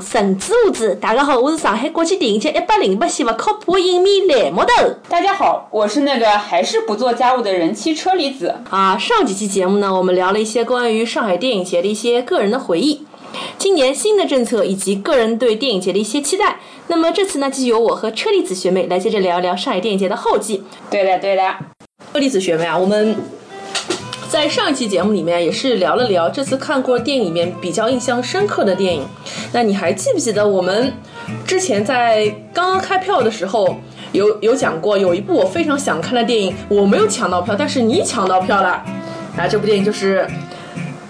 神之物子。大家好，我是上海国际电影节一百零八期不靠谱影迷蓝木头。大家好，我是那个还是不做家务的人妻车厘子。啊，上几期节目呢，我们聊了一些关于上海电影节的一些个人的回忆，今年新的政策以及个人对电影节的一些期待。那么这次呢，就由我和车厘子学妹来接着聊一聊上海电影节的后记。对的，对的。车厘子学妹啊，我们。在上一期节目里面也是聊了聊这次看过电影里面比较印象深刻的电影。那你还记不记得我们之前在刚刚开票的时候有有讲过，有一部我非常想看的电影，我没有抢到票，但是你抢到票了。啊，这部电影就是《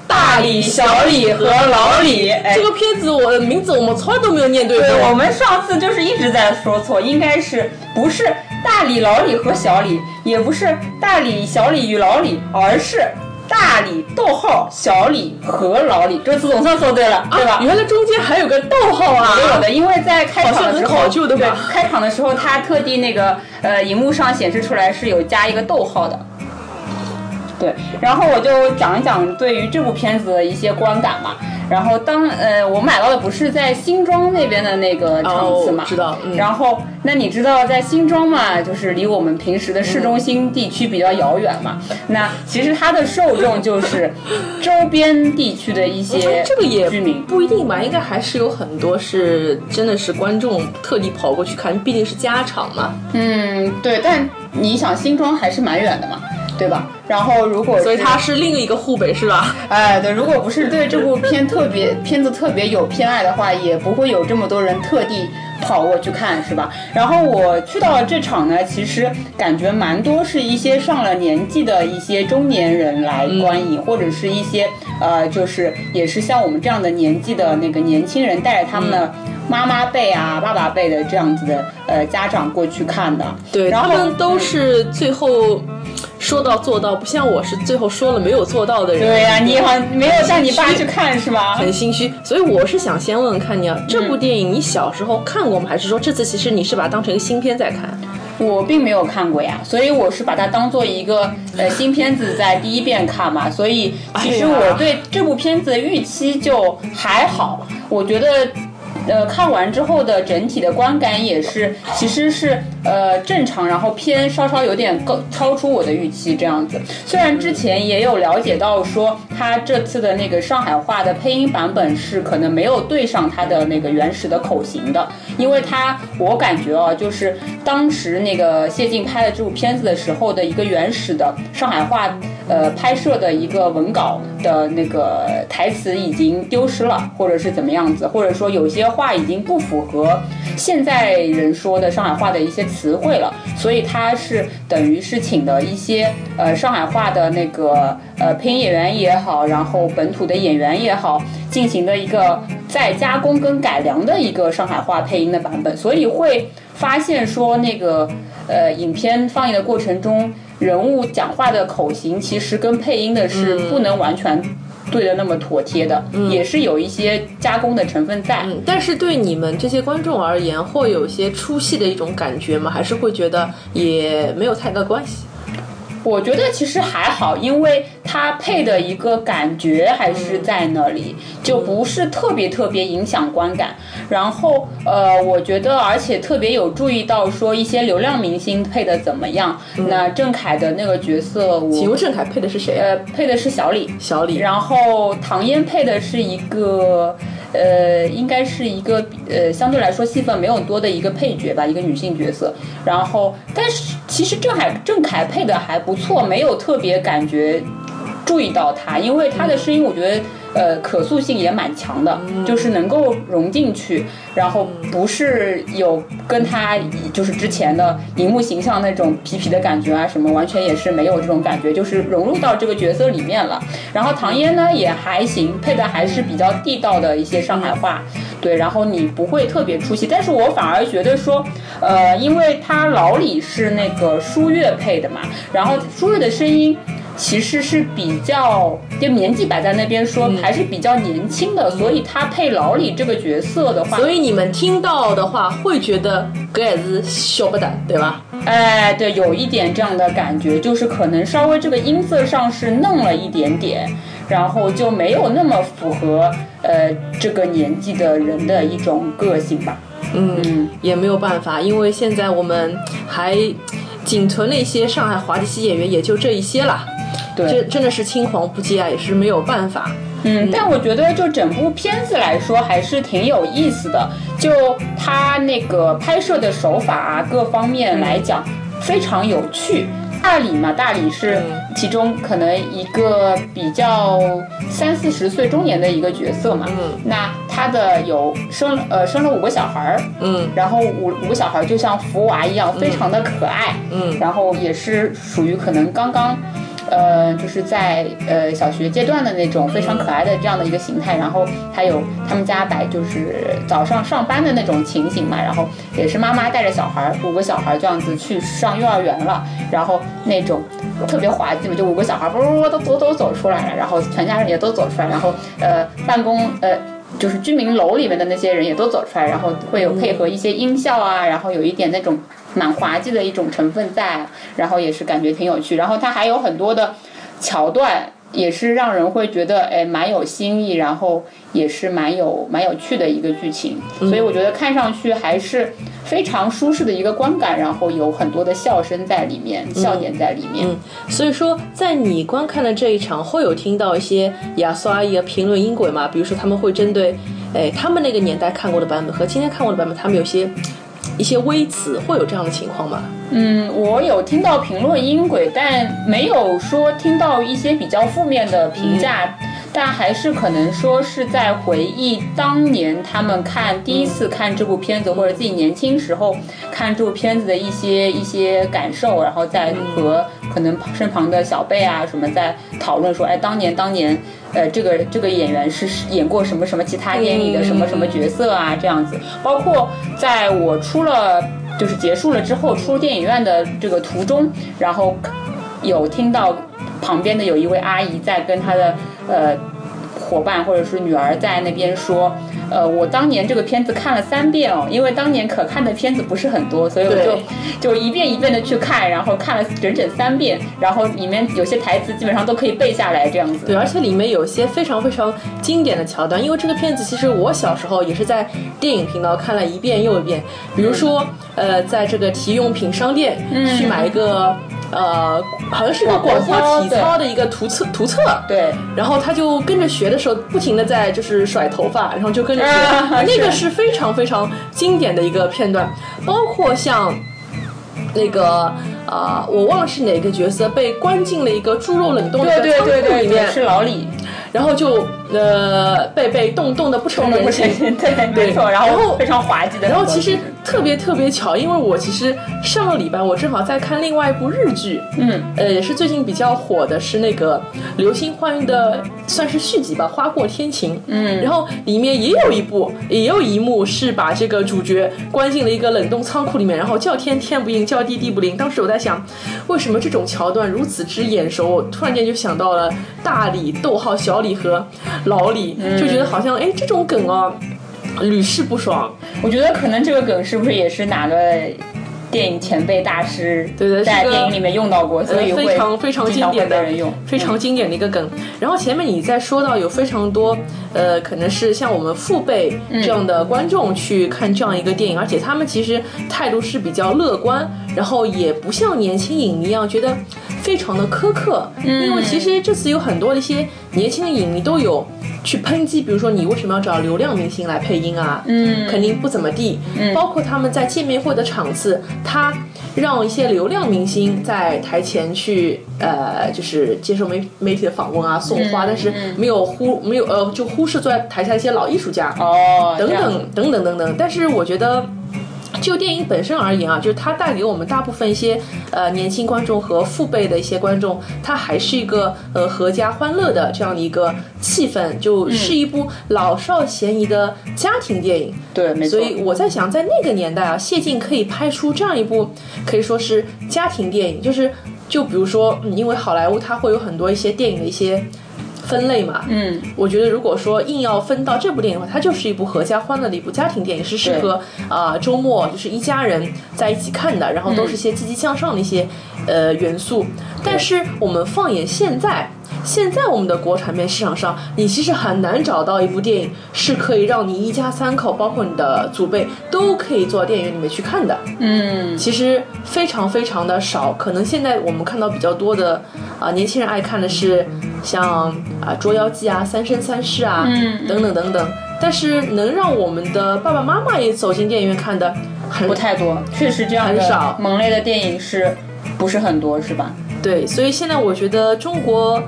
大李、小李和老李》。这个片子我的名字我们从来都没有念对。对，我们上次就是一直在说错，应该是不是？大李、老李和小李，也不是大李、小李与老李，而是大李逗号小李和老李。这次总算说对了，对吧？原来中间还有个逗号啊！没有的，因为在开场的时候，对，开场的时候他特地那个呃，荧幕上显示出来是有加一个逗号的。对，然后我就讲一讲对于这部片子的一些观感嘛。然后当呃，我买到的不是在新庄那边的那个场次嘛，知道。然后那你知道在新庄嘛，就是离我们平时的市中心地区比较遥远嘛。那其实它的受众就是周边地区的一些这个也居民，不一定吧？应该还是有很多是真的是观众特地跑过去看，毕竟是家场嘛。嗯，对。但你想新庄还是蛮远的嘛。对吧？然后如果所以他是另一个湖北是吧？哎，对，如果不是对这部片特别片子特别有偏爱的话，也不会有这么多人特地跑过去看，是吧？然后我去到了这场呢，其实感觉蛮多是一些上了年纪的一些中年人来观影，或者是一些呃，就是也是像我们这样的年纪的那个年轻人带着他们的妈妈辈啊、爸爸辈的这样子的呃家长过去看的。对，他们都是最后。说到做到，不像我是最后说了没有做到的人。对呀，你好像没有带你爸去看是吧？很心虚，所以我是想先问问看你啊，这部电影你小时候看过吗？还是说这次其实你是把它当成一个新片在看？我并没有看过呀，所以我是把它当做一个呃新片子在第一遍看嘛。所以其实我对这部片子的预期就还好，我觉得。呃，看完之后的整体的观感也是，其实是呃正常，然后偏稍稍有点高超出我的预期这样子。虽然之前也有了解到说，他这次的那个上海话的配音版本是可能没有对上他的那个原始的口型的，因为他我感觉啊，就是当时那个谢晋拍的这部片子的时候的一个原始的上海话。呃，拍摄的一个文稿的那个台词已经丢失了，或者是怎么样子，或者说有些话已经不符合现在人说的上海话的一些词汇了，所以他是等于是请的一些呃上海话的那个呃配音演员也好，然后本土的演员也好，进行的一个再加工跟改良的一个上海话配音的版本，所以会发现说那个呃影片放映的过程中。人物讲话的口型其实跟配音的是不能完全对的那么妥帖的，也是有一些加工的成分在。但是对你们这些观众而言，会有些出戏的一种感觉吗？还是会觉得也没有太大关系？我觉得其实还好，因为它配的一个感觉还是在那里，就不是特别特别影响观感。然后呃，我觉得而且特别有注意到说一些流量明星配的怎么样。那郑恺的那个角色我，请问郑恺配的是谁？呃，配的是小李。小李。然后唐嫣配的是一个。呃，应该是一个呃，相对来说戏份没有多的一个配角吧，一个女性角色。然后，但是其实郑海郑恺配的还不错，没有特别感觉注意到他，因为他的声音我觉得。呃，可塑性也蛮强的，就是能够融进去，然后不是有跟他就是之前的荧幕形象那种皮皮的感觉啊什么，完全也是没有这种感觉，就是融入到这个角色里面了。然后唐嫣呢也还行，配的还是比较地道的一些上海话，对，然后你不会特别出戏，但是我反而觉得说，呃，因为他老李是那个舒月配的嘛，然后舒月的声音。其实是比较，就年纪摆在那边说还是比较年轻的，所以他配老李这个角色的话，所以你们听到的话会觉得格还是小不得，对吧？哎，对，有一点这样的感觉，就是可能稍微这个音色上是嫩了一点点。然后就没有那么符合呃这个年纪的人的一种个性吧。嗯，也没有办法，因为现在我们还仅存了一些上海滑稽戏演员，也就这一些了。对，这真的是青黄不接啊，也是没有办法。嗯，但我觉得就整部片子来说还是挺有意思的，就它那个拍摄的手法啊，各方面来讲非常有趣。大理嘛，大理是其中可能一个比较三四十岁中年的一个角色嘛。嗯，那他的有生呃生了五个小孩儿，嗯，然后五五个小孩儿就像福娃一样，非常的可爱，嗯，然后也是属于可能刚刚。呃，就是在呃小学阶段的那种非常可爱的这样的一个形态，然后还有他们家摆就是早上上班的那种情形嘛，然后也是妈妈带着小孩五个小孩这样子去上幼儿园了，然后那种特别滑稽嘛，就五个小孩啵啵啵都走都走出来了，然后全家人也都走出来，然后呃办公呃就是居民楼里面的那些人也都走出来，然后会有配合一些音效啊，然后有一点那种。蛮滑稽的一种成分在，然后也是感觉挺有趣，然后它还有很多的桥段，也是让人会觉得哎蛮有新意，然后也是蛮有蛮有趣的一个剧情，所以我觉得看上去还是非常舒适的一个观感，然后有很多的笑声在里面，笑点在里面。嗯，所以说在你观看的这一场，会有听到一些亚苏阿姨的评论音轨吗？比如说他们会针对哎他们那个年代看过的版本和今天看过的版本，他们有些。一些微词会有这样的情况吗？嗯，我有听到评论音轨，但没有说听到一些比较负面的评价，但还是可能说是在回忆当年他们看第一次看这部片子，或者自己年轻时候看这部片子的一些一些感受，然后再和可能身旁的小辈啊什么在讨论说，哎，当年当年。呃，这个这个演员是演过什么什么其他电影的什么什么角色啊？这样子，包括在我出了就是结束了之后，出电影院的这个途中，然后有听到旁边的有一位阿姨在跟她的呃伙伴或者是女儿在那边说。呃，我当年这个片子看了三遍哦，因为当年可看的片子不是很多，所以我就就一遍一遍的去看，然后看了整整三遍，然后里面有些台词基本上都可以背下来这样子。对，而且里面有些非常非常经典的桥段，因为这个片子其实我小时候也是在电影频道看了一遍又一遍，比如说呃，在这个体育用品商店去买一个。呃，好像是个广播体操的一个图册，图册。对。然后他就跟着学的时候，不停的在就是甩头发，然后就跟着学。那个是非常非常经典的一个片段，包括像那个啊，我忘了是哪个角色被关进了一个猪肉冷冻的仓库里面，是老李。然后就呃被被冻冻的不成人形，对，没错。然后非常滑稽的。然后其实特别特别巧，因为我其实上个礼拜我正好在看另外一部日剧，嗯，呃也是最近比较火的，是那个《流星花园》的算是续集吧，《花过天晴》。嗯，然后里面也有一部，也有一幕是把这个主角关进了一个冷冻仓库里面，然后叫天天不应，叫地地不灵。当时我在想，为什么这种桥段如此之眼熟？我突然间就想到了大理、逗号小。李和老李就觉得好像哎，这种梗啊屡试不爽。我觉得可能这个梗是不是也是哪个电影前辈大师对对在电影里面用到过，所以非常非常经典的人用，非常经典的一个梗。然后前面你在说到有非常多呃，可能是像我们父辈这样的观众去看这样一个电影，而且他们其实态度是比较乐观，然后也不像年轻影迷一样觉得。非常的苛刻，因为其实这次有很多的一些年轻的影迷都有去抨击，比如说你为什么要找流量明星来配音啊？嗯，肯定不怎么地。嗯，包括他们在见面会的场次，他让一些流量明星在台前去，呃，就是接受媒媒体的访问啊，送花，但是没有忽没有呃，就忽视坐在台下一些老艺术家哦，等等等等等等。但是我觉得。就电影本身而言啊，就是它带给我们大部分一些呃年轻观众和父辈的一些观众，它还是一个呃阖家欢乐的这样的一个气氛，就是一部老少咸宜的家庭电影。对，没错。所以我在想，在那个年代啊，谢晋可以拍出这样一部可以说是家庭电影，就是就比如说，嗯因为好莱坞它会有很多一些电影的一些。分类嘛，嗯，我觉得如果说硬要分到这部电影的话，它就是一部合家欢乐的一部家庭电影，是适合啊周末就是一家人在一起看的，然后都是些积极向上的一些呃元素。但是我们放眼现在，现在我们的国产片市场上，你其实很难找到一部电影是可以让你一家三口，包括你的祖辈都可以坐到电影院里面去看的。嗯，其实非常非常的少，可能现在我们看到比较多的啊、年轻人爱看的是像啊、捉妖记》啊、三生三世啊、嗯等等等等。但是能让我们的爸爸妈妈也走进电影院看的很不太多，确实这样的很少萌类的电影是不是很多是吧？对，所以现在我觉得中国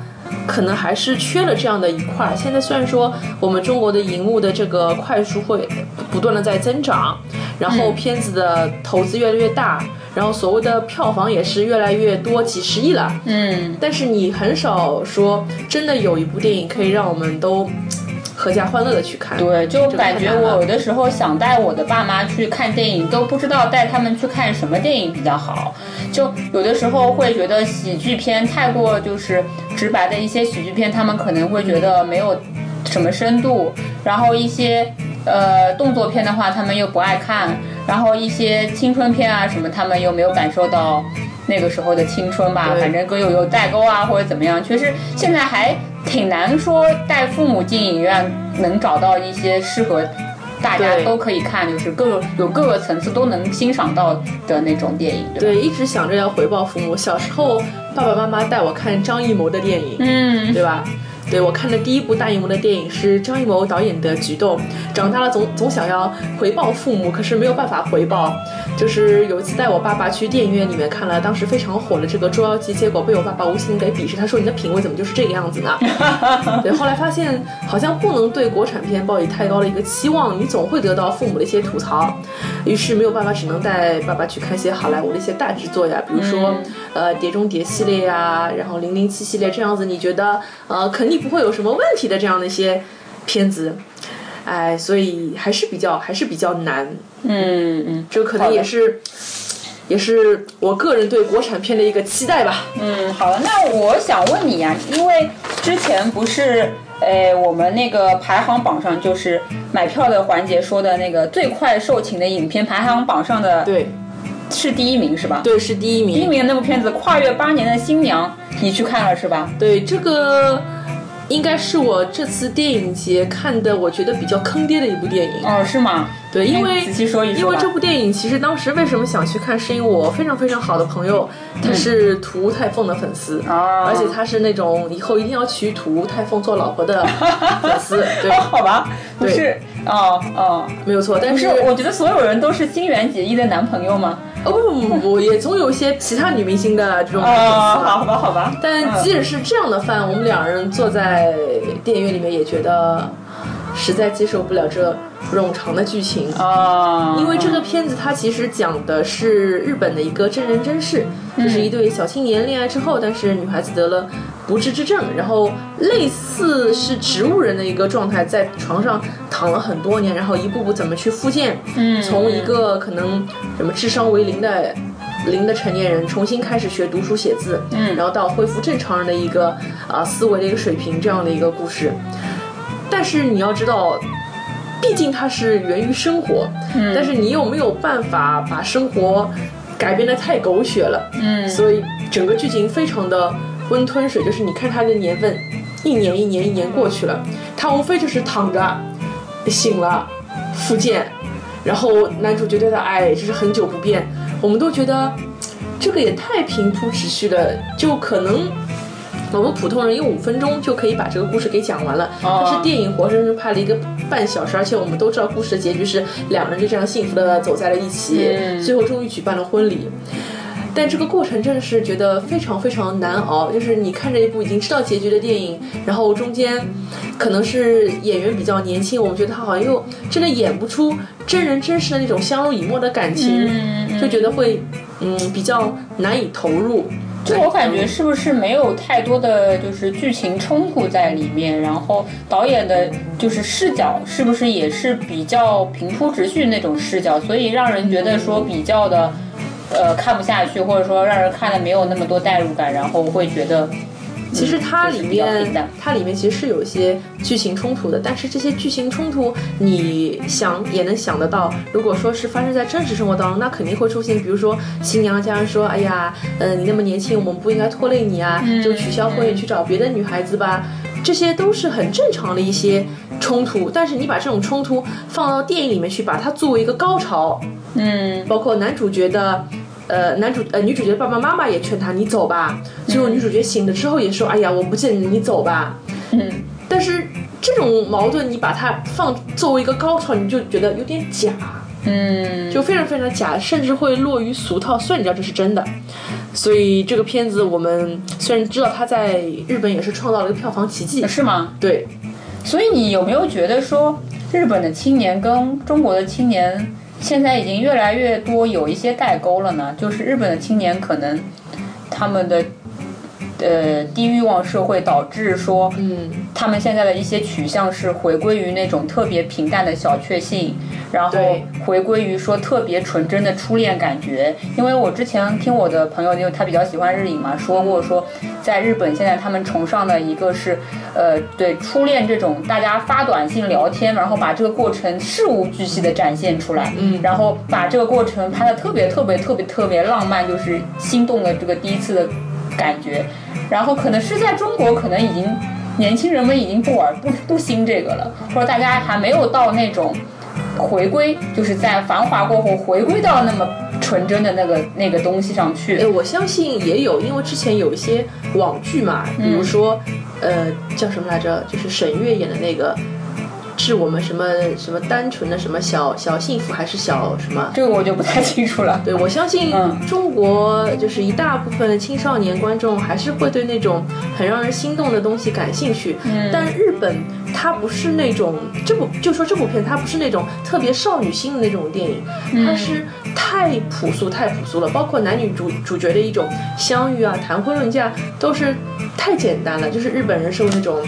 可能还是缺了这样的一块儿。现在虽然说我们中国的荧幕的这个快速会不断的在增长，然后片子的投资越来越大，然后所谓的票房也是越来越多，几十亿了。嗯，但是你很少说真的有一部电影可以让我们都合家欢乐的去看。对，就感觉我有的时候想带我的爸妈去看电影，都不知道带他们去看什么电影比较好。就有的时候会觉得喜剧片太过就是直白的一些喜剧片，他们可能会觉得没有什么深度，然后一些呃动作片的话，他们又不爱看，然后一些青春片啊什么，他们又没有感受到。那个时候的青春吧，反正跟有有代沟啊，或者怎么样，确实现在还挺难说带父母进影院能找到一些适合大家都可以看，就是各个有各个层次都能欣赏到的那种电影，对？对，一直想着要回报父母。小时候，爸爸妈妈带我看张艺谋的电影，嗯，对吧？对我看的第一部大荧幕的电影是张艺谋导演的《菊豆》，长大了总总想要回报父母，可是没有办法回报。就是有一次带我爸爸去电影院里面看了当时非常火的这个《捉妖记》，结果被我爸爸无情给鄙视，他说你的品味怎么就是这个样子呢？对，后来发现好像不能对国产片抱以太高的一个期望，你总会得到父母的一些吐槽，于是没有办法，只能带爸爸去看一些好莱坞的一些大制作呀，比如说、呃《碟中谍》系列呀，然后《零零七》系列这样子，你觉得呃肯定不会有什么问题的这样的一些片子。哎，所以还是比较还是比较难，嗯嗯这可能也是也是我个人对国产片的一个期待吧。嗯，好了，那我想问你呀、因为之前不是。呃，我们那个排行榜上就是买票的环节说的那个最快售罄的影片排行榜上的对是第一名是吧？对，是第一名。第一名的那部片子《跨越八年的新娘》，你去看了是吧？对，这个应该是我这次电影节看的，我觉得比较坑爹的一部电影。哦，是吗？对，因为仔细说一说因为这部电影其实当时为什么想去看，是因为我非常非常好的朋友，他是涂太凤的粉丝，哦而且他是那种以后一定要娶涂太凤做老婆的 粉丝。对，好吧，不是，哦哦，没有错。但是是，我觉得所有人都是新垣结衣的男朋友吗？哦不不不不，也总有一些其他女明星的这种粉丝哦，好吧，好吧。但即使是这样的饭，我们两人坐在电影院里面也觉得实在接受不了这冗长的剧情。啊，因为这个片子它其实讲的是日本的一个真人真事，就是一对小青年恋爱之后，但是女孩子得了不治之症，然后类似是植物人的一个状态，在床上躺了很多年，然后一步步怎么去复健，嗯从一个可能什么智商为零的。零的成年人重新开始学读书写字，嗯然后到恢复正常人的一个啊、思维的一个水平这样的一个故事。但是你要知道，毕竟它是源于生活，嗯但是你又没有办法把生活改变的太狗血了，嗯所以整个剧情非常的温吞水，就是你看它的年份，一年一年一年过去了，他无非就是躺着，醒了，复健，然后男主角对他哎，就是很久不变，我们都觉得这个也太平铺直叙了，就可能。我们普通人用五分钟就可以把这个故事给讲完了，哦但是电影活生生拍了一个半小时，而且我们都知道故事的结局是两人就这样幸福的走在了一起，嗯最后终于举办了婚礼。但这个过程真的是觉得非常非常难熬，就是你看着一部已经知道结局的电影，然后中间可能是演员比较年轻，我们觉得他好像又真的演不出真人真实的那种相濡以沫的感情，就觉得会嗯比较难以投入。就我感觉是不是没有太多的就是剧情冲突在里面，然后导演的就是视角是不是也是比较平铺直叙那种视角，所以让人觉得说比较的呃看不下去，或者说让人看的没有那么多代入感，然后会觉得其实它里面淡，它里面其实是有一些剧情冲突的，但是这些剧情冲突你想也能想得到，如果说是发生在真实生活当中，那肯定会出现，比如说新娘家人说，哎呀，呃，你那么年轻，我们不应该拖累你啊，就取消婚礼去找别的女孩子吧，这些都是很正常的一些冲突。但是你把这种冲突放到电影里面去，把它作为一个高潮，嗯包括男主角的。呃，男主呃女主角的爸爸妈妈也劝他你走吧，最后女主角醒了之后也说，哎呀，我不见你，你走吧。嗯，但是这种矛盾你把它放作为一个高潮，你就觉得有点假，嗯，就非常非常假，甚至会落于俗套。虽然你知道这是真的，所以这个片子我们虽然知道它在日本也是创造了一个票房奇迹，是吗？对，所以你有没有觉得说，日本的青年跟中国的青年现在已经越来越多有一些代沟了呢？就是日本的青年可能他们的呃低欲望社会导致说，嗯，他们现在的一些取向是回归于那种特别平淡的小确幸，然后回归于说特别纯真的初恋感觉。因为我之前听我的朋友，因为他比较喜欢日影嘛，说过说，在日本现在他们崇尚的一个是，呃，对初恋这种大家发短信聊天，然后把这个过程事无巨细的展现出来，嗯然后把这个过程拍的特别特别特别特别浪漫，就是心动的这个第一次的感觉。然后可能是在中国，可能已经年轻人们已经不玩不不兴这个了，或者大家还没有到那种回归，就是在繁华过后回归到那么纯真的那个那个东西上哎，去。我相信也有，因为之前有一些网剧嘛，比如说，呃，叫什么来着？就是沈月演的那个。是我们什么什么单纯的什么小小幸福，还是小什么？这个我就不太清楚了。对，我相信嗯中国就是一大部分青少年观众还是会对那种很让人心动的东西感兴趣。嗯但日本它不是那种这部就说这部片它不是那种特别少女心的那种电影，嗯它是太朴素太朴素了，包括男女主主角的一种相遇啊、谈婚论嫁都是太简单了，就是日本人受那种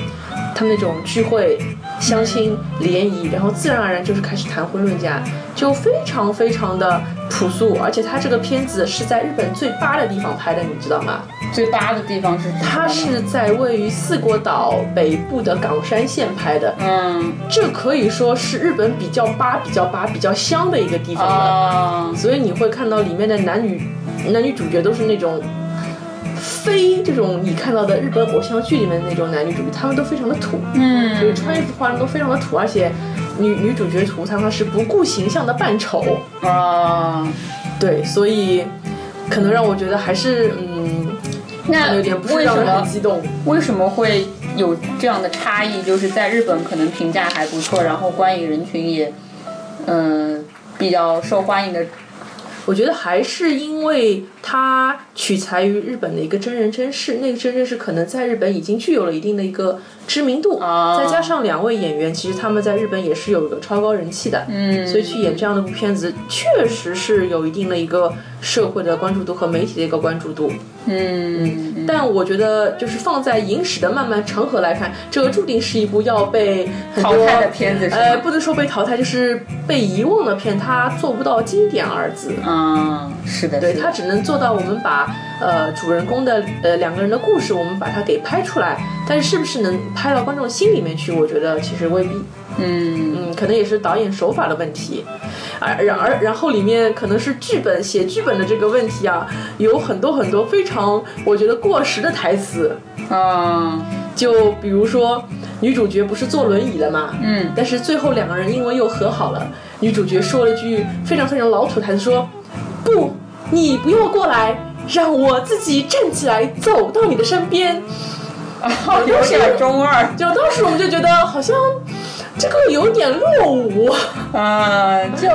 他们那种聚会。相亲联谊，然后自然而然就是开始谈婚论嫁，就非常非常的朴素，而且他这个片子是在日本最巴的地方拍的，你知道吗？最巴的地方是它是在位于四国岛北部的冈山县拍的，嗯这可以说是日本比较巴、比较巴、比较香的一个地方了。啊所以你会看到里面的男女男女主角都是那种。非这种你看到的日本偶像剧里面的那种男女主角，他们都非常的土，嗯就是嗯穿衣服化妆都非常的土，而且女女主角涂她她是不顾形象的扮丑，啊，对，所以可能让我觉得还是嗯，那有点不是为什让人很么激动。为什么会有这样的差异？就是在日本可能评价还不错，然后观影人群也嗯比较受欢迎的。我觉得还是因为它取材于日本的一个真人真事，那个真人真事可能在日本已经具有了一定的一个知名度，啊再加上两位演员，其实他们在日本也是有一个超高人气的，嗯所以去演这样的部片子，确实是有一定的一个社会的关注度和媒体的一个关注度。嗯但我觉得，就是放在影史的漫漫长河来看，这个注定是一部要被很多淘汰的片子呃，不能说被淘汰，就是被遗忘的片，它做不到经典二字。啊，是的，对，是的。它只能做到我们把呃主人公的呃两个人的故事，我们把它给拍出来，但是是不是能拍到观众心里面去，我觉得其实未必。嗯。嗯，可能也是导演手法的问题，而然而然后里面可能是剧本写剧本的这个问题啊，有很多很多非常我觉得过时的台词，啊。就比如说女主角不是坐轮椅了嘛，嗯。但是最后两个人因为又和好了，女主角说了句非常非常老土台词说，不，你不要过来，让我自己站起来走到你的身边。有点中二，就当时我们就觉得好像这个有点落伍。嗯，就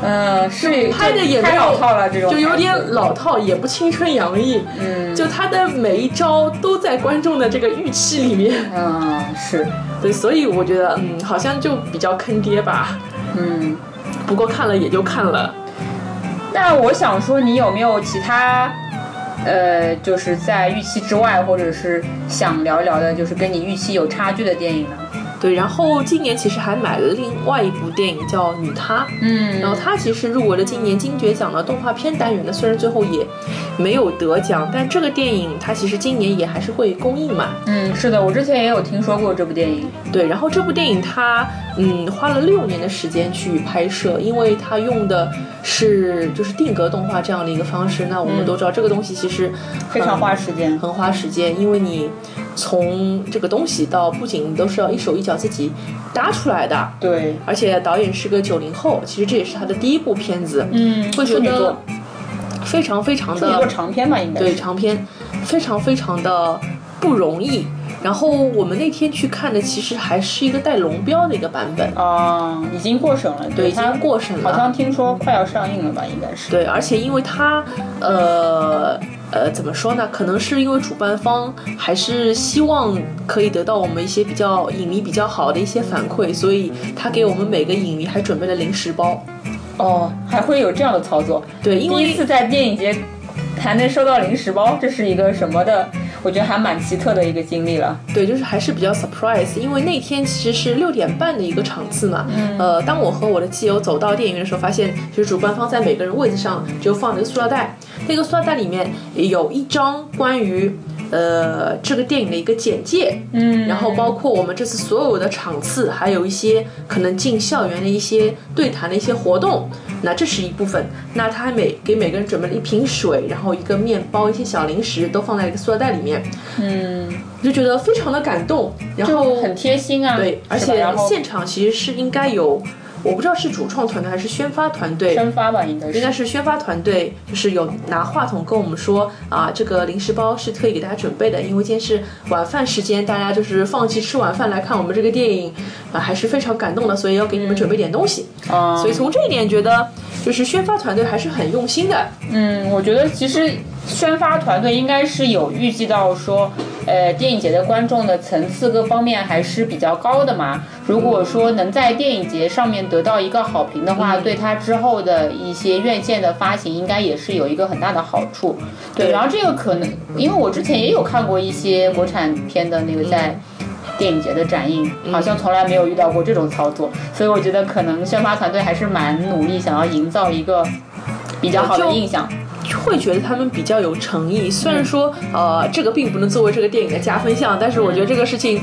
嗯是拍的也没太有老套了，这种就有点老套，也不青春洋溢。嗯就他的每一招都在观众的这个预期里面，嗯是 对，所以我觉得，嗯，好像就比较坑爹吧。嗯。不过看了也就看了。那我想说，你有没有其他，呃，就是在预期之外，或者是想聊一聊的，就是跟你预期有差距的电影呢？对，然后今年其实还买了另外一部电影叫《女她》，嗯，然后她其实入围了今年金爵奖的动画片单元的，虽然最后也没有得奖，但这个电影它其实今年也还是会公映嘛。嗯，是的，我之前也有听说过这部电影。对，然后这部电影它嗯花了六年的时间去拍摄，因为它用的是就是定格动画这样的一个方式。那我们都知道这个东西其实非常花时间，很花时间，因为你从这个东西到布景都是要一手一脚自己搭出来的。对，而且导演是个九零后，其实这也是他的第一部片子，嗯，会觉得非常非常的长篇吧，应该对。长篇，非常非常的不容易。然后我们那天去看的其实还是一个带龙标的一个版本，啊、已经过审了，对，已经过审了。好像听说快要上映了吧，应该是。对，而且因为它，呃呃，怎么说呢？可能是因为主办方还是希望可以得到我们一些比较影迷比较好的一些反馈，所以他给我们每个影迷还准备了零食包。哦，还会有这样的操作？对，因为第一次在电影节还能收到零食包，这是一个什么的？我觉得还蛮奇特的一个经历了。对，就是还是比较 surprise，因为那天其实是六点半的一个场次嘛。嗯。呃，当我和我的基友走到电影院的时候，发现就是主办方在每个人位置上就放了一个塑料袋，那个塑料袋里面有一张关于呃这个电影的一个简介，嗯然后包括我们这次所有的场次，还有一些可能进校园的一些对谈的一些活动，那这是一部分。那他还每给每个人准备了一瓶水，然后一个面包，一些小零食都放在一个塑料袋里面，嗯，我就觉得非常的感动。然后很贴心啊。对，而且现场其实是应该有，我不知道是主创团队还是宣发团队。宣发吧，应该是。应该是宣发团队，就是有拿话筒跟我们说啊，这个零食包是特意给大家准备的，因为今天是晚饭时间，大家就是放弃吃晚饭来看我们这个电影，啊，还是非常感动的，所以要给你们准备点东西。啊、所以从这一点觉得，就是宣发团队还是很用心的。嗯，我觉得其实宣发团队应该是有预计到说，呃，电影节的观众的层次各方面还是比较高的嘛。如果说能在电影节上面得到一个好评的话，对他之后的一些院线的发行应该也是有一个很大的好处。对，然后这个可能，因为我之前也有看过一些国产片的那个在。电影节的展映好像从来没有遇到过这种操作，所以我觉得可能宣发团队还是蛮努力，想要营造一个比较好的印象。会觉得他们比较有诚意，虽然说，呃，这个并不能作为这个电影的加分项，但是我觉得这个事情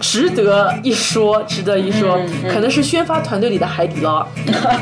值得一说，值得一说，可能是宣发团队里的海底捞。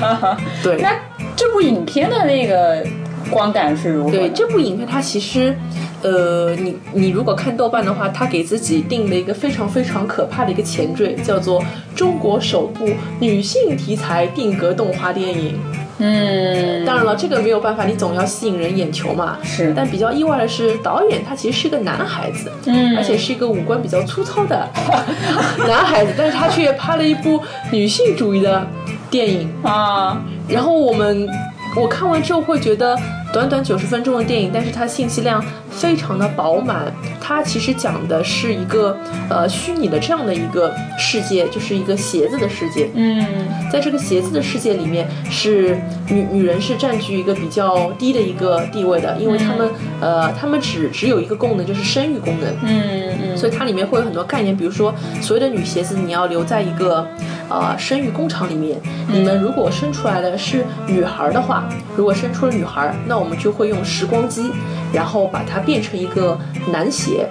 对，那这部影片的那个观感是如何？对这部影片，它其实，呃，你你如果看豆瓣的话，它给自己定了一个非常非常可怕的一个前缀，叫做中国首部女性题材定格动画电影。嗯，当然了，这个没有办法，你总要吸引人眼球嘛。是，但比较意外的是，导演他其实是个男孩子，嗯，而且是一个五官比较粗糙的 男孩子，但是他却拍了一部女性主义的电影。啊，然后我们我看完之后会觉得，短短九十分钟的电影，但是它信息量非常的饱满。它其实讲的是一个呃虚拟的这样的一个世界，就是一个鞋子的世界。嗯，在这个鞋子的世界里面，是女女人是占据一个比较低的一个地位的，因为她们、呃她们只只有一个功能，就是生育功能。嗯嗯，所以它里面会有很多概念，比如说所谓的女鞋子，你要留在一个呃生育工厂里面。你们如果生出来的是女孩的话，如果生出了女孩，那我们就会用时光机，然后把它变成一个男鞋，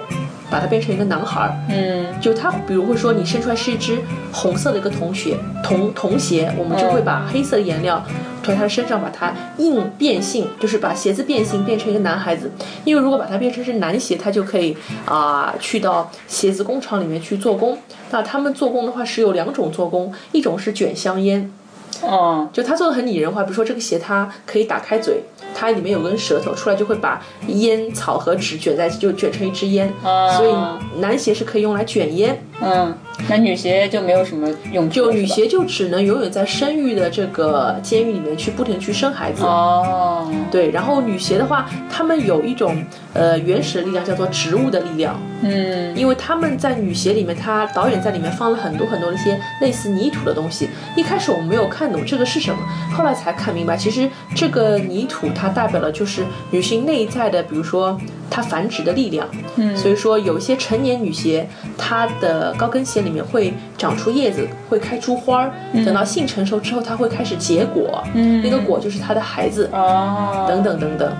把它变成一个男孩儿。嗯就他，比如会说你生出来是一只红色的一个童鞋，童童鞋，我们就会把黑色的颜料涂在它的身上，把它硬变性，就是把鞋子变性变成一个男孩子。因为如果把它变成是男鞋，它就可以啊、去到鞋子工厂里面去做工。那他们做工的话是有两种做工，一种是卷香烟，哦，就他做的很拟人化，比如说这个鞋它可以打开嘴，它里面有根舌头，出来就会把烟草和纸卷在一起，就卷成一支烟。啊所以男鞋是可以用来卷烟，嗯，那女鞋就没有什么用处，就女鞋就只能永远在生育的这个监狱里面去不停地去生孩子。哦，对，然后女鞋的话，她们有一种呃原始的力量，叫做植物的力量。嗯因为他们在女鞋里面，他导演在里面放了很多很多的一些类似泥土的东西。一开始我们没有看懂这个是什么，后来才看明白，其实这个泥土它它代表了就是女性内在的，比如说她繁殖的力量。嗯所以说有一些成年女鞋，它的高跟鞋里面会长出叶子，会开出花儿。等到性成熟之后，它会开始结果。嗯那个果就是它的孩子。哦，等等等等。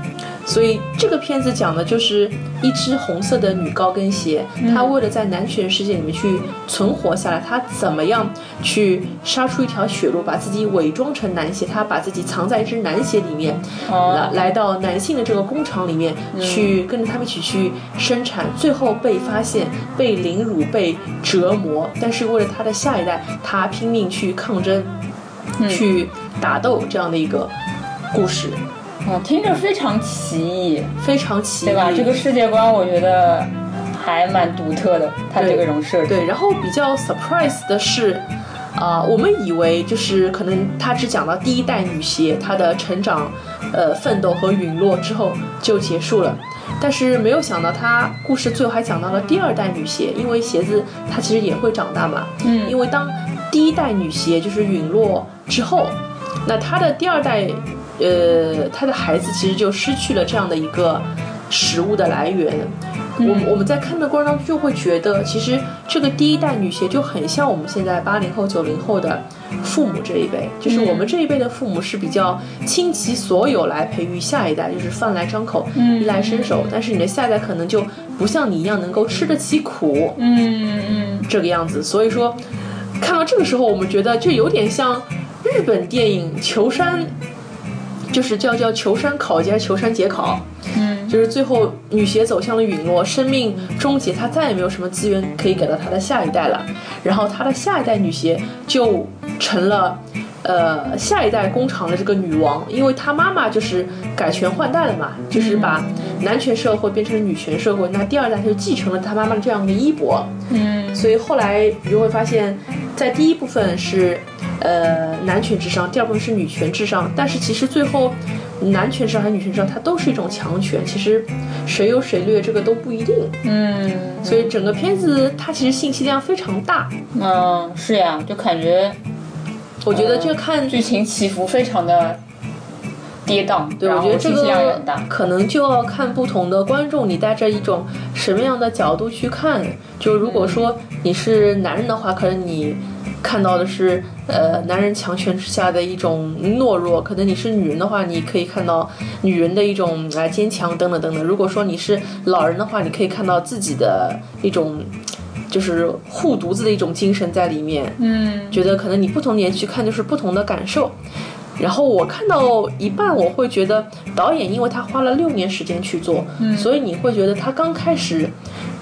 所以这个片子讲的就是一只红色的女高跟鞋，她为了在男权世界里面去存活下来，她怎么样去杀出一条血路，把自己伪装成男鞋，她把自己藏在一只男鞋里面，哦来来到男性的这个工厂里面去跟着他们一起去生产，最后被发现、被凌辱、被折磨，但是为了他的下一代，他拼命去抗争，去打斗这样的一个故事。啊，听着非常奇异，非常奇异，对吧？这个世界观我觉得还蛮独特的，它这个种设置。对，然后比较 surprise 的是，啊、我们以为就是可能他只讲到第一代女鞋她的成长、呃奋斗和陨落之后就结束了，但是没有想到他故事最后还讲到了第二代女鞋，因为鞋子它其实也会长大嘛，嗯因为当第一代女鞋就是陨落之后，那她的第二代，呃，她的孩子其实就失去了这样的一个食物的来源。我我们在看的过程当中就会觉得，其实这个第一代女鞋就很像我们现在八零后、九零后的父母这一辈，就是我们这一辈的父母是比较倾其所有来培育下一代，就是饭来张口、衣来伸手，但是你的下一代可能就不像你一样能够吃得起苦，嗯嗯。这个样子。所以说，看到这个时候，我们觉得就有点像日本电影《求山》，就是叫叫求山考劫、求山解考。嗯就是最后女鞋走向了陨落，生命终结，她再也没有什么资源可以给到她的下一代了。然后她的下一代女鞋就成了，呃，下一代工厂的这个女王，因为她妈妈就是改权换代了嘛，就是把男权社会变成了女权社会。那第二代就继承了她妈妈的这样的衣钵。嗯所以后来你就会发现，在第一部分是呃男权至上，第二部分是女权至上，但是其实最后男权至上和女权至上，它都是一种强权。其实谁优谁劣这个都不一定。嗯所以整个片子它其实信息量非常大，嗯，是呀，就感觉我觉得这个看剧情起伏非常的跌宕，对，然我觉得这个。可能就要看不同的观众，你带着一种什么样的角度去看。就如果说你是男人的话，可能你看到的是呃男人强权之下的一种懦弱；可能你是女人的话，你可以看到女人的一种啊、坚强等等等等。如果说你是老人的话，你可以看到自己的一种就是护犊子的一种精神在里面。嗯觉得可能你不同年去看就是不同的感受。然后我看到一半，我会觉得导演因为他花了六年时间去做，所以你会觉得他刚开始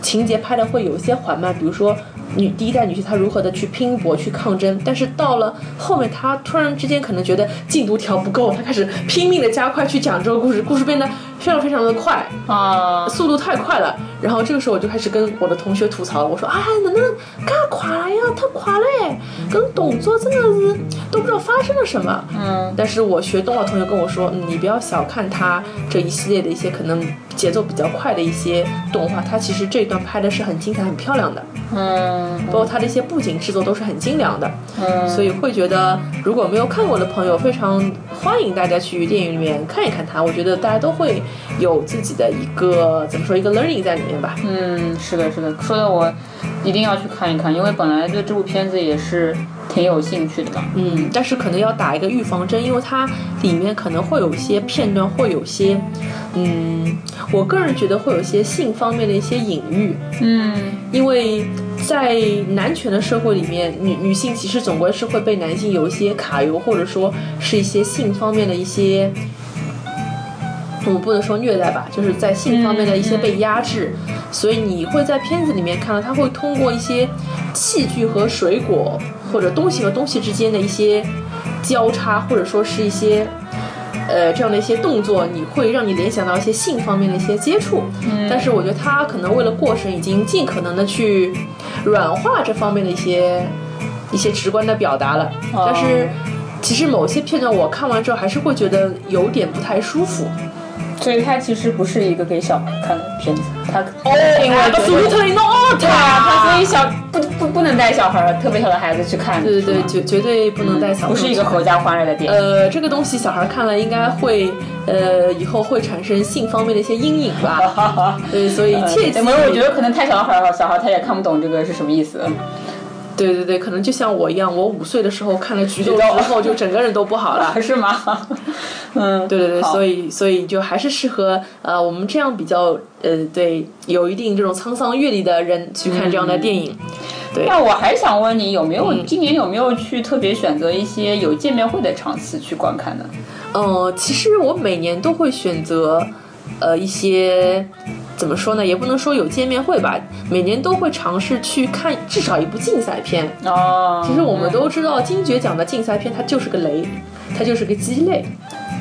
情节拍的会有一些缓慢，比如说女第一代女性她如何的去拼搏去抗争，但是到了后面，她突然之间可能觉得进度条不够，她开始拼命的加快去讲这个故事，故事变得非常非常的快，啊，速度太快了。然后这个时候我就开始跟我的同学吐槽，我说：“哎，哪能干垮了呀？太垮了哎，跟动作真的是都不知道发生了什么。”嗯但是我学动画同学跟我说，嗯，你不要小看他这一系列的一些可能节奏比较快的一些动画，他其实这一段拍的是很精彩、很漂亮的，嗯包括它的一些布景制作都是很精良的，嗯，所以会觉得如果没有看过的朋友，非常欢迎大家去电影里面看一看它。我觉得大家都会有自己的一个怎么说一个 learning 在里面吧。嗯，是的，是的，说的我一定要去看一看，因为本来对这部片子也是挺有兴趣的嘛。嗯，但是可能要打一个预防针，因为它里面可能会有一些片段，会有些，嗯，我个人觉得会有一些性方面的一些隐喻，嗯因为在男权的社会里面，女女性其实总归是会被男性有一些卡油，或者说是一些性方面的一些。我们不能说虐待吧，就是在性方面的一些被压制，所以你会在片子里面看到，他会通过一些器具和水果，或者东西和东西之间的一些交叉，或者说是一些呃这样的一些动作，你会让你联想到一些性方面的一些接触。但是我觉得他可能为了过审，已经尽可能的去软化这方面的一些一些直观的表达了。但是其实某些片段我看完之后，还是会觉得有点不太舒服。所以它其实不是一个给小孩看的片子，它哦因为觉得 absolutely not！对啊，它所以小不不不能带小孩儿，特别小的孩子去看。对对对，绝绝对不能带小朋友不是一个合家欢乐的电影。呃，这个东西小孩看了应该会，呃，以后会产生性方面的一些阴影吧。对，所以切记。没有，我觉得可能太小孩儿了，小孩儿他也看不懂这个是什么意思。对对对，可能就像我一样，我五岁的时候看了《菊豆》之后，就整个人都不好了。是吗？嗯，对对对，所以所以就还是适合呃我们这样比较呃对有一定这种沧桑阅历的人去看这样的电影。对，那我还想问你，有没有、嗯今年有没有去特别选择一些有见面会的场次去观看呢？呃，其实我每年都会选择呃一些。怎么说呢？也不能说有见面会吧，每年都会尝试去看至少一部竞赛片。哦，其实我们都知道，金爵奖的竞赛片它就是个雷，它就是个鸡肋。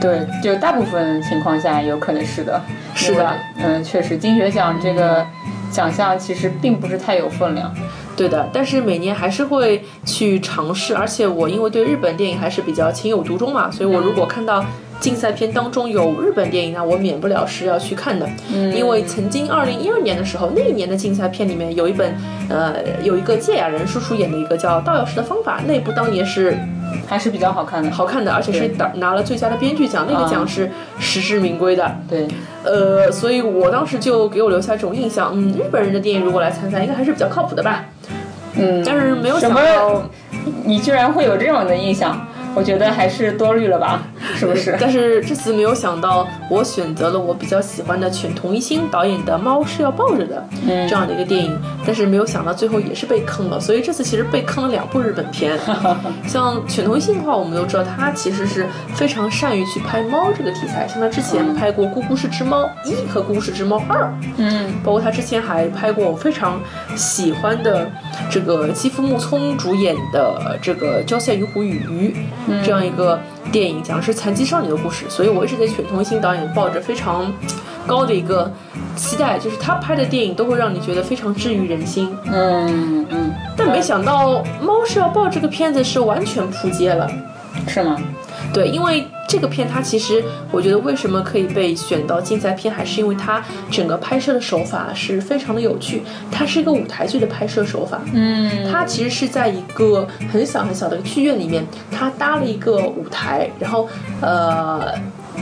对，就大部分情况下有可能是的。是的，嗯，确实，金爵奖这个奖项其实并不是太有分量。对的，但是每年还是会去尝试，而且我因为对日本电影还是比较情有独钟嘛，所以我如果看到竞赛片当中有日本电影，那我免不了是要去看的。嗯，因为曾经二零一二年的时候，那一年的竞赛片里面有一本，呃，有一个芥雅人叔叔演的一个叫《盗钥匙的方法》，那部当年是还是比较好看的。好看的，而且是拿拿了最佳的编剧奖，那个奖是实至名归的。对，呃，所以我当时就给我留下这种印象，嗯，日本人的电影如果来参赛，应该还是比较靠谱的吧。嗯，但是没有什么想到，你居然会有这种的印象，我觉得还是多虑了吧，是不是？但是这次没有想到，我选择了我比较喜欢的犬童一星导演的《猫是要抱着的》这样的一个电影，但是没有想到最后也是被坑了。所以这次其实被坑了两部日本片。像犬童一星的话，我们都知道他其实是非常善于去拍猫这个题材，像他之前拍过《咕咕是只猫一》和《咕咕是只猫二》，嗯，包括他之前还拍过我非常喜欢的这个基夫木聪主演的这个《郊县与虎与鱼》这样一个电影，讲的是残疾少女的故事。所以我一直对犬童一心导演抱着非常高的一个期待，就是他拍的电影都会让你觉得非常治愈人心。嗯嗯，但没想到《猫是要抱》这个片子是完全扑街了。是吗？对，因为这个片它其实，我觉得为什么可以被选到竞赛片，还是因为它整个拍摄的手法是非常的有趣。它是一个舞台剧的拍摄手法，嗯，它其实是在一个很小很小的剧院里面，它搭了一个舞台，然后呃。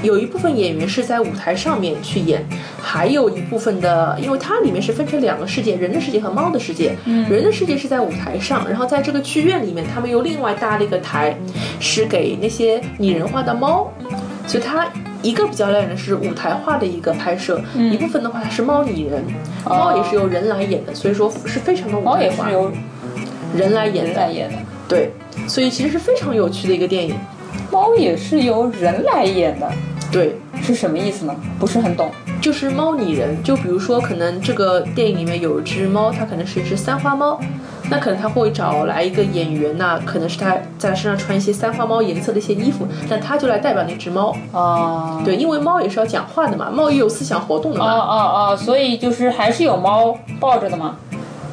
有一部分演员是在舞台上面去演，还有一部分的，因为它里面是分成两个世界，人的世界和猫的世界。嗯人的世界是在舞台上，然后在这个剧院里面，他们又另外搭了一个台，是给那些拟人化的猫。所以它一个比较亮眼的是舞台化的一个拍摄，嗯一部分的话它是猫拟人，猫也是由人来演的，所以说是非常的舞猫也台化，是由人来演的，人来演的，对，所以其实是非常有趣的一个电影。猫也是由人来演的，对，是什么意思呢？不是很懂。就是猫拟人，就比如说，可能这个电影里面有一只猫，它可能是一只三花猫，那可能他会找来一个演员呐，可能是他在身上穿一些三花猫颜色的一些衣服，那他就来代表那只猫。哦，对，因为猫也是要讲话的嘛，猫也有思想活动的哦嘛。哦哦哦，所以就是还是有猫抱着的吗？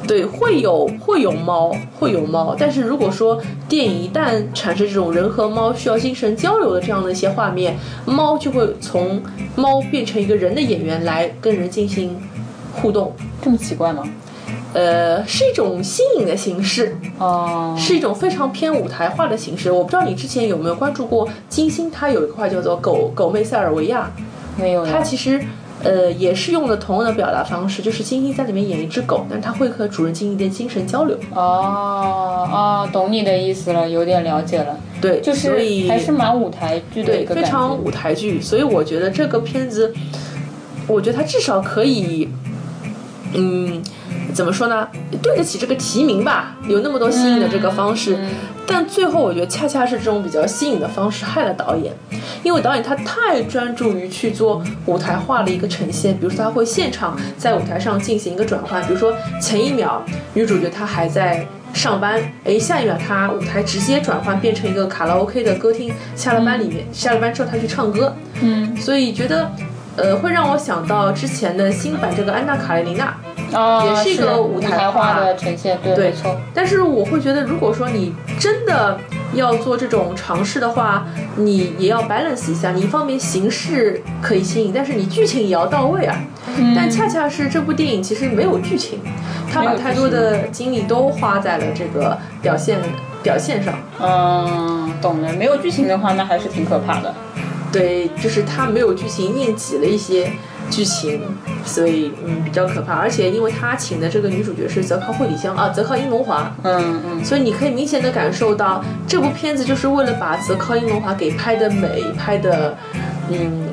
对，会有会有猫，会有猫，但是如果说电影一旦产生这种人和猫需要精神交流的这样的一些画面，猫就会从猫变成一个人的演员来跟人进行互动。这么奇怪吗？呃，是一种新颖的形式，哦，是一种非常偏舞台化的形式。我不知道你之前有没有关注过金星，它有一块叫做狗狗妹塞尔维亚，没有呀。它其实呃也是用的同样的表达方式，就是金星在里面演一只狗，但它会和主人进行一点精神交流。哦哦，懂你的意思了，有点了解了，对，就是还是蛮舞台剧的对一个感觉。非常舞台剧，所以我觉得这个片子，我觉得它至少可以，嗯，怎么说呢，对得起这个提名吧，有那么多新颖的这个方式。嗯但最后，我觉得恰恰是这种比较新颖的方式害了导演，因为导演他太专注于去做舞台化的一个呈现，比如说他会现场在舞台上进行一个转换，比如说前一秒女主角她还在。上班，哎，下一秒她舞台直接转换变成一个卡拉 OK 的歌厅，下了班里面，下了班之后她去唱歌，嗯，所以觉得，呃，会让我想到之前的新版这个安娜卡列尼娜，哦，也是一个舞舞台化化的呈现，对，对没错。但是我会觉得，如果说你真的要做这种尝试的话，你也要 balance 一下。你一方面形式可以新颖，但是你剧情也要到位啊。但恰恰是这部电影其实没有剧情，他把太多的精力都花在了这个表现表现上。嗯，懂了。没有剧情的话，那还是挺可怕的。对，就是他没有剧情，硬挤了一些剧情，所以嗯比较可怕。而且因为他请的这个女主角是泽靠惠里香啊，泽靠英龙华，嗯嗯，所以你可以明显的感受到这部片子就是为了把泽靠英龙华给拍的美，拍的嗯。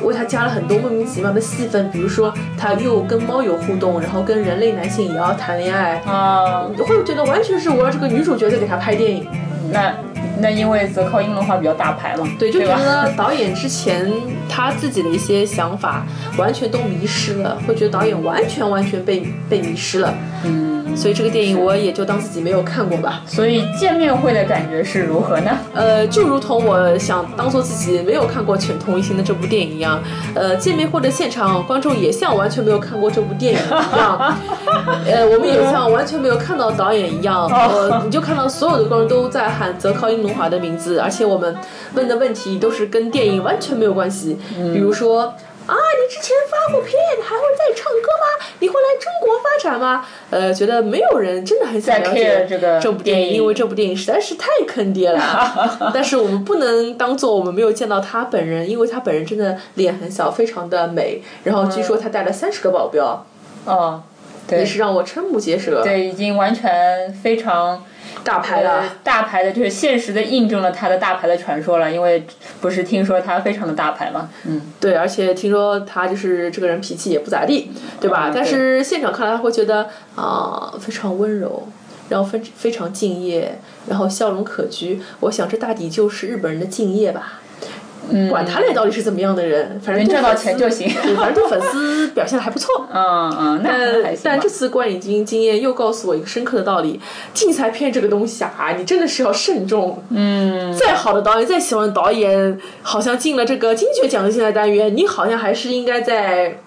为他加了很多莫名其妙的戏份，比如说他又跟猫有互动，然后跟人类男性也要谈恋爱啊，你会觉得完全是围绕这个女主角在给他拍电影。那那因为泽靠英的话比较大牌嘛，对，就觉得导演之前他自己的一些想法完全都迷失了，会觉得导演完全完全被被迷失了。嗯。所以这个电影我也就当自己没有看过吧。所以见面会的感觉是如何呢？呃，就如同我想当做自己没有看过《犬童一心》的这部电影一样，呃，见面会的现场观众也像完全没有看过这部电影一样，呃，我们也像完全没有看到导演一样，呃，你就看到所有的观众都在喊泽靠英龙华的名字，而且我们问的问题都是跟电影完全没有关系，比如说。啊，你之前发过片，还会再唱歌吗？你会来中国发展吗？呃，觉得没有人真的很想了解这个这部电影，因为这部电影实在是太坑爹了。但是我们不能当做我们没有见到他本人，因为他本人真的脸很小，非常的美。然后据说他带了三十个保镖，哦，对，也是让我瞠目结舌。对，已经完全非常。大牌的，大牌的，就是现实的印证了他的大牌的传说了。因为不是听说他非常的大牌嘛？嗯，对，而且听说他就是这个人脾气也不咋地，对吧？但是现场看来会觉得啊，非常温柔，然后非非常敬业，然后笑容可掬。我想这大抵就是日本人的敬业吧。管他嘞，到底是怎么样的人，反正赚到钱就行。反正对粉丝表现的还不错。嗯嗯，那还行。但这次观影经经验又告诉我一个深刻的道理：竞赛片这个东西啊，你真的是要慎重。嗯。再好的导演，再喜欢的导演，好像进了这个金爵奖的竞赛单元，你好像还是应该再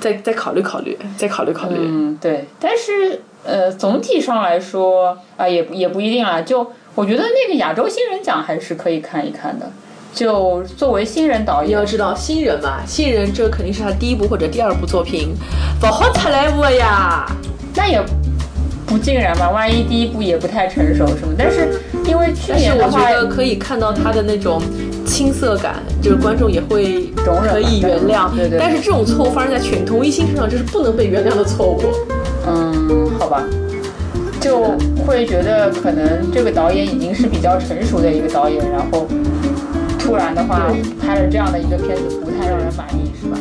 再再考虑考虑，再考虑考虑。嗯，对。但是呃，总体上来说啊，也也不一定啊。就我觉得那个亚洲新人奖还是可以看一看的。就作为新人导演，你要知道新人嘛，新人这肯定是他第一部或者第二部作品，不好出来我呀。那也不尽然吧，万一第一部也不太成熟什么。但是因为去年的话，我觉得可以看到他的那种青涩感，就是观众也会可以原谅。对对。但是这种错误发生在全童一心身上，这是不能被原谅的错误。嗯，好吧，就会觉得可能这个导演已经是比较成熟的一个导演，然后。突然的话，拍了这样的一个片子，不太让人满意，是吧？